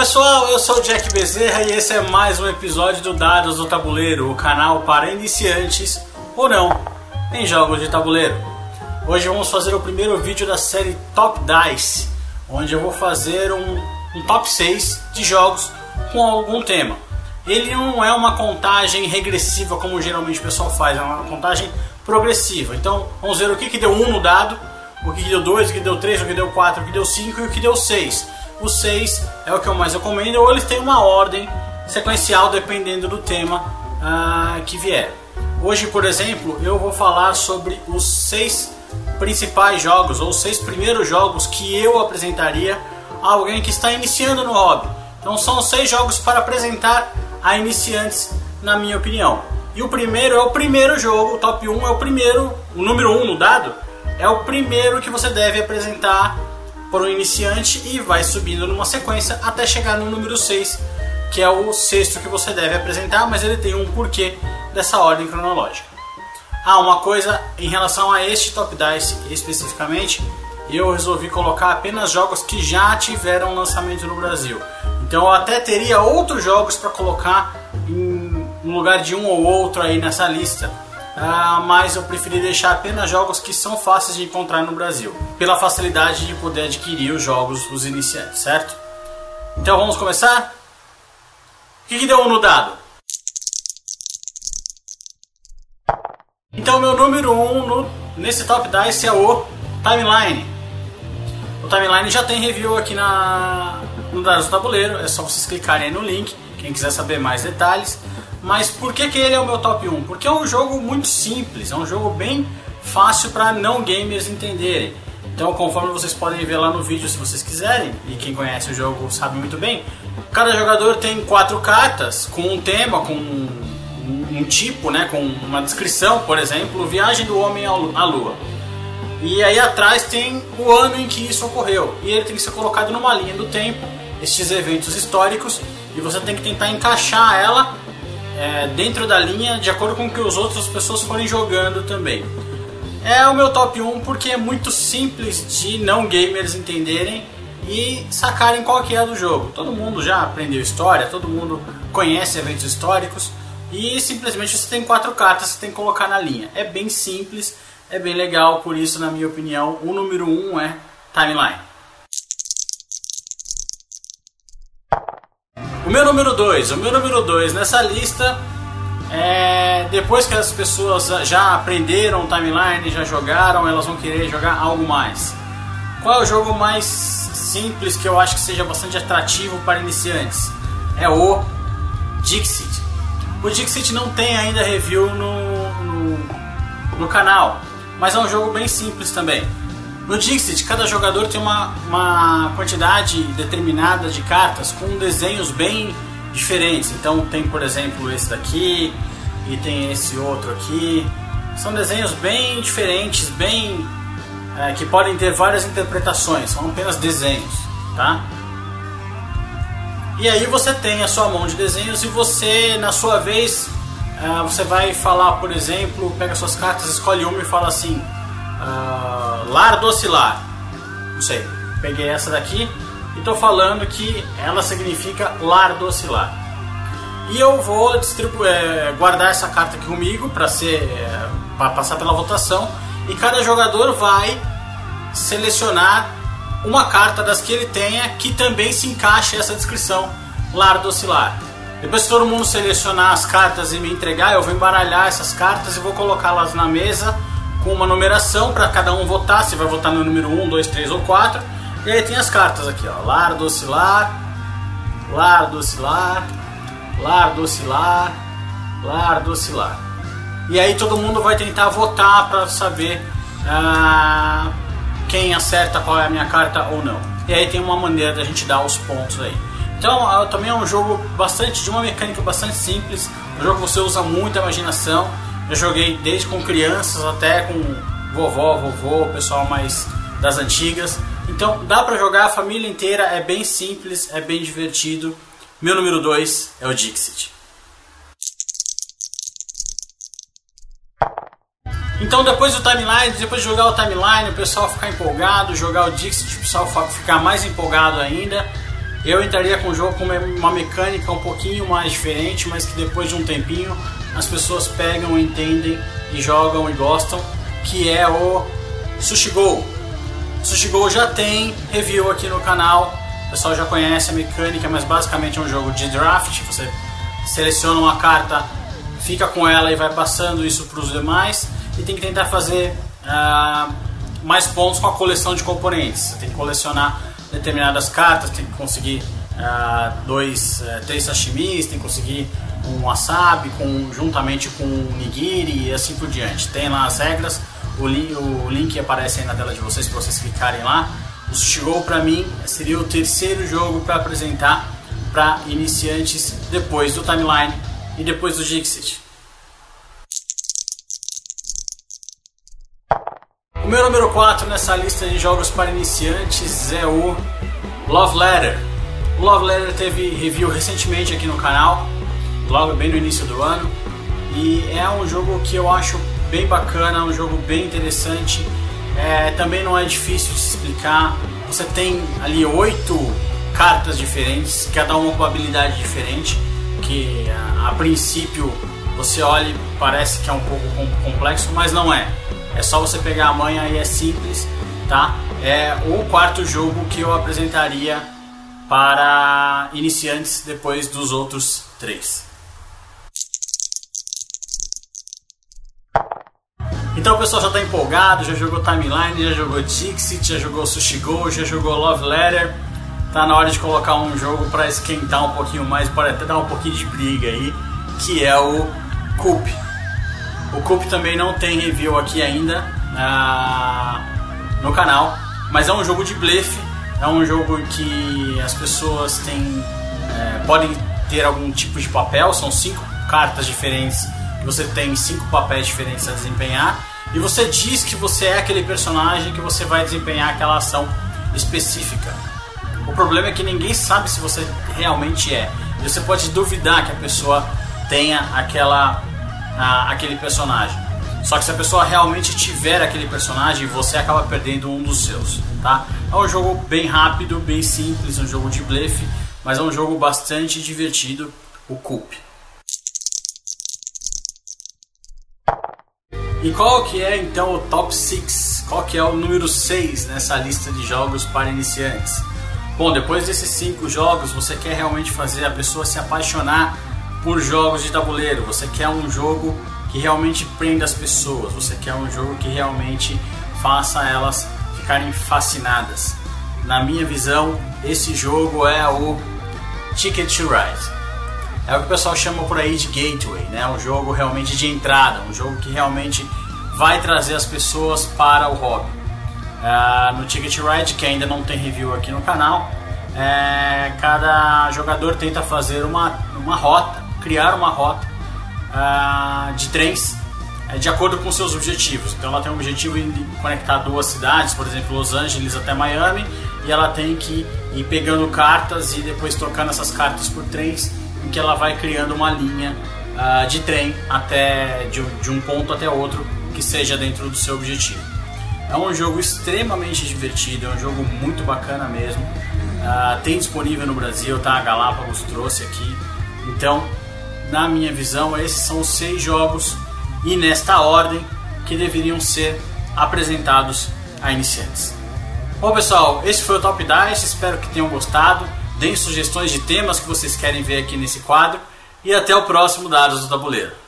pessoal, eu sou o Jack Bezerra e esse é mais um episódio do Dados do Tabuleiro, o canal para iniciantes ou não em jogos de tabuleiro. Hoje vamos fazer o primeiro vídeo da série Top Dice, onde eu vou fazer um, um top 6 de jogos com algum tema. Ele não é uma contagem regressiva como geralmente o pessoal faz, é uma contagem progressiva. Então vamos ver o que, que deu 1 no dado, o que, que deu 2, o que deu 3, o que deu 4, o que deu 5 e o que deu 6 o 6 é o que eu mais recomendo, ou eles têm uma ordem sequencial dependendo do tema uh, que vier. Hoje, por exemplo, eu vou falar sobre os seis principais jogos, ou seis primeiros jogos que eu apresentaria a alguém que está iniciando no hobby. Então são seis jogos para apresentar a iniciantes, na minha opinião. E o primeiro é o primeiro jogo, o top 1 é o primeiro, o número 1 no dado, é o primeiro que você deve apresentar para o iniciante e vai subindo numa sequência até chegar no número 6, que é o sexto que você deve apresentar, mas ele tem um porquê dessa ordem cronológica. Ah, uma coisa em relação a este Top Dice especificamente, eu resolvi colocar apenas jogos que já tiveram lançamento no Brasil. Então eu até teria outros jogos para colocar em, no lugar de um ou outro aí nessa lista ah, mas eu preferi deixar apenas jogos que são fáceis de encontrar no Brasil, pela facilidade de poder adquirir os jogos os iniciantes, certo? Então vamos começar? O que, que deu no dado? Então meu número 1 um nesse Top Dice é o Timeline. O Timeline já tem review aqui na, no Dados do Tabuleiro, é só vocês clicarem aí no link, quem quiser saber mais detalhes. Mas por que, que ele é o meu top 1? Porque é um jogo muito simples, é um jogo bem fácil para não gamers entenderem. Então, conforme vocês podem ver lá no vídeo, se vocês quiserem, e quem conhece o jogo sabe muito bem, cada jogador tem quatro cartas com um tema, com um, um tipo, né, com uma descrição, por exemplo, Viagem do Homem à Lua. E aí atrás tem o ano em que isso ocorreu. E ele tem que ser colocado numa linha do tempo, estes eventos históricos, e você tem que tentar encaixar ela é, dentro da linha de acordo com o que as outras pessoas forem jogando também. É o meu top 1 porque é muito simples de não gamers entenderem e sacarem qual que é do jogo. Todo mundo já aprendeu história, todo mundo conhece eventos históricos e simplesmente você tem quatro cartas que você tem que colocar na linha. É bem simples, é bem legal, por isso, na minha opinião, o número 1 um é Timeline. O meu número 2, o meu número 2 nessa lista é depois que as pessoas já aprenderam timeline, já jogaram, elas vão querer jogar algo mais. Qual é o jogo mais simples que eu acho que seja bastante atrativo para iniciantes? É o Dixit. O Dixit não tem ainda review no, no, no canal, mas é um jogo bem simples também. No Dixit, cada jogador tem uma, uma quantidade determinada de cartas com desenhos bem diferentes. Então tem, por exemplo, esse daqui e tem esse outro aqui. São desenhos bem diferentes, bem é, que podem ter várias interpretações. São apenas desenhos, tá? E aí você tem a sua mão de desenhos e você, na sua vez, é, você vai falar, por exemplo, pega suas cartas, escolhe uma e fala assim uh, lar docilar. Não sei, peguei essa daqui e estou falando que ela significa lar docilar. E eu vou é, guardar essa carta aqui comigo para ser é, para passar pela votação e cada jogador vai selecionar uma carta das que ele tenha que também se encaixe essa descrição lar docilar. Depois que todo mundo selecionar as cartas e me entregar, eu vou embaralhar essas cartas e vou colocá-las na mesa com uma numeração para cada um votar, se vai votar no número 1, 2, 3 ou 4. E aí tem as cartas aqui, ó. Lar, docilar, lar, docilar, lar, docilar, lar. E aí todo mundo vai tentar votar para saber ah, quem acerta qual é a minha carta ou não. E aí tem uma maneira da gente dar os pontos aí. Então ah, também é um jogo bastante de uma mecânica bastante simples, um jogo que você usa muita imaginação eu joguei desde com crianças até com vovó, vovô, pessoal mais das antigas. Então dá para jogar a família inteira, é bem simples, é bem divertido. Meu número 2 é o Dixit. Então depois do timeline, depois de jogar o timeline, o pessoal ficar empolgado, jogar o Dixit, o pessoal ficar mais empolgado ainda. Eu entraria com o jogo com uma mecânica um pouquinho mais diferente, mas que depois de um tempinho as pessoas pegam, entendem e jogam e gostam, que é o Sushi Go. Sushi Go já tem review aqui no canal, o pessoal já conhece a mecânica, mas basicamente é um jogo de draft, você seleciona uma carta, fica com ela e vai passando isso para os demais e tem que tentar fazer uh, mais pontos com a coleção de componentes. Você tem que colecionar determinadas cartas, tem que conseguir uh, dois, uh, três sashimis, tem que conseguir um wasabi com, juntamente com um nigiri e assim por diante. Tem lá as regras, o, li, o link aparece aí na tela de vocês para vocês clicarem lá. O Sushi Go para mim seria o terceiro jogo para apresentar para iniciantes depois do Timeline e depois do Dixit. O meu número 4 nessa lista de jogos para iniciantes é o Love Letter. O Love Letter teve review recentemente aqui no canal, logo bem no início do ano, e é um jogo que eu acho bem bacana, um jogo bem interessante. É, também não é difícil de se explicar. Você tem ali oito cartas diferentes, cada uma com habilidade diferente, que a, a princípio você olha e parece que é um pouco complexo, mas não é. É só você pegar a manha e é simples, tá? É o quarto jogo que eu apresentaria para iniciantes depois dos outros três. Então o pessoal já está empolgado, já jogou Timeline, já jogou Dixit, já jogou Sushi Go, já jogou Love Letter. Tá na hora de colocar um jogo para esquentar um pouquinho mais, para até dar um pouquinho de briga aí, que é o Coop. O Coop também não tem review aqui ainda uh, no canal, mas é um jogo de blefe, é um jogo que as pessoas têm, é, podem ter algum tipo de papel, são cinco cartas diferentes você tem cinco papéis diferentes a desempenhar e você diz que você é aquele personagem que você vai desempenhar aquela ação específica. O problema é que ninguém sabe se você realmente é. E você pode duvidar que a pessoa tenha aquela, a, aquele personagem. Só que se a pessoa realmente tiver aquele personagem, você acaba perdendo um dos seus, tá? É um jogo bem rápido, bem simples, um jogo de blefe, mas é um jogo bastante divertido, o Coop. E qual que é então o top 6? Qual que é o número 6 nessa lista de jogos para iniciantes? Bom, depois desses 5 jogos, você quer realmente fazer a pessoa se apaixonar por jogos de tabuleiro. Você quer um jogo que realmente prenda as pessoas. Você quer um jogo que realmente faça elas ficarem fascinadas. Na minha visão, esse jogo é o Ticket to Ride. É o que o pessoal chama por aí de gateway, né? Um jogo realmente de entrada, um jogo que realmente vai trazer as pessoas para o hobby. Uh, no Ticket Ride, que ainda não tem review aqui no canal, é, cada jogador tenta fazer uma, uma rota, criar uma rota uh, de trens é, de acordo com seus objetivos. Então ela tem um objetivo em conectar duas cidades, por exemplo, Los Angeles até Miami, e ela tem que ir pegando cartas e depois trocando essas cartas por trens em que ela vai criando uma linha uh, de trem até de, de, um ponto até outro que seja dentro do seu objetivo. É um jogo extremamente divertido, é um jogo muito bacana mesmo. Uh, tem disponível no Brasil, tá? A Galápagos trouxe aqui. Então, na minha visão, esses são os seis jogos e nesta ordem que deveriam ser apresentados a iniciantes. Bom pessoal, esse foi o Top Dice, espero que tenham gostado. Deem sugestões de temas que vocês querem ver aqui nesse quadro. E até o próximo Dados do Tabuleiro.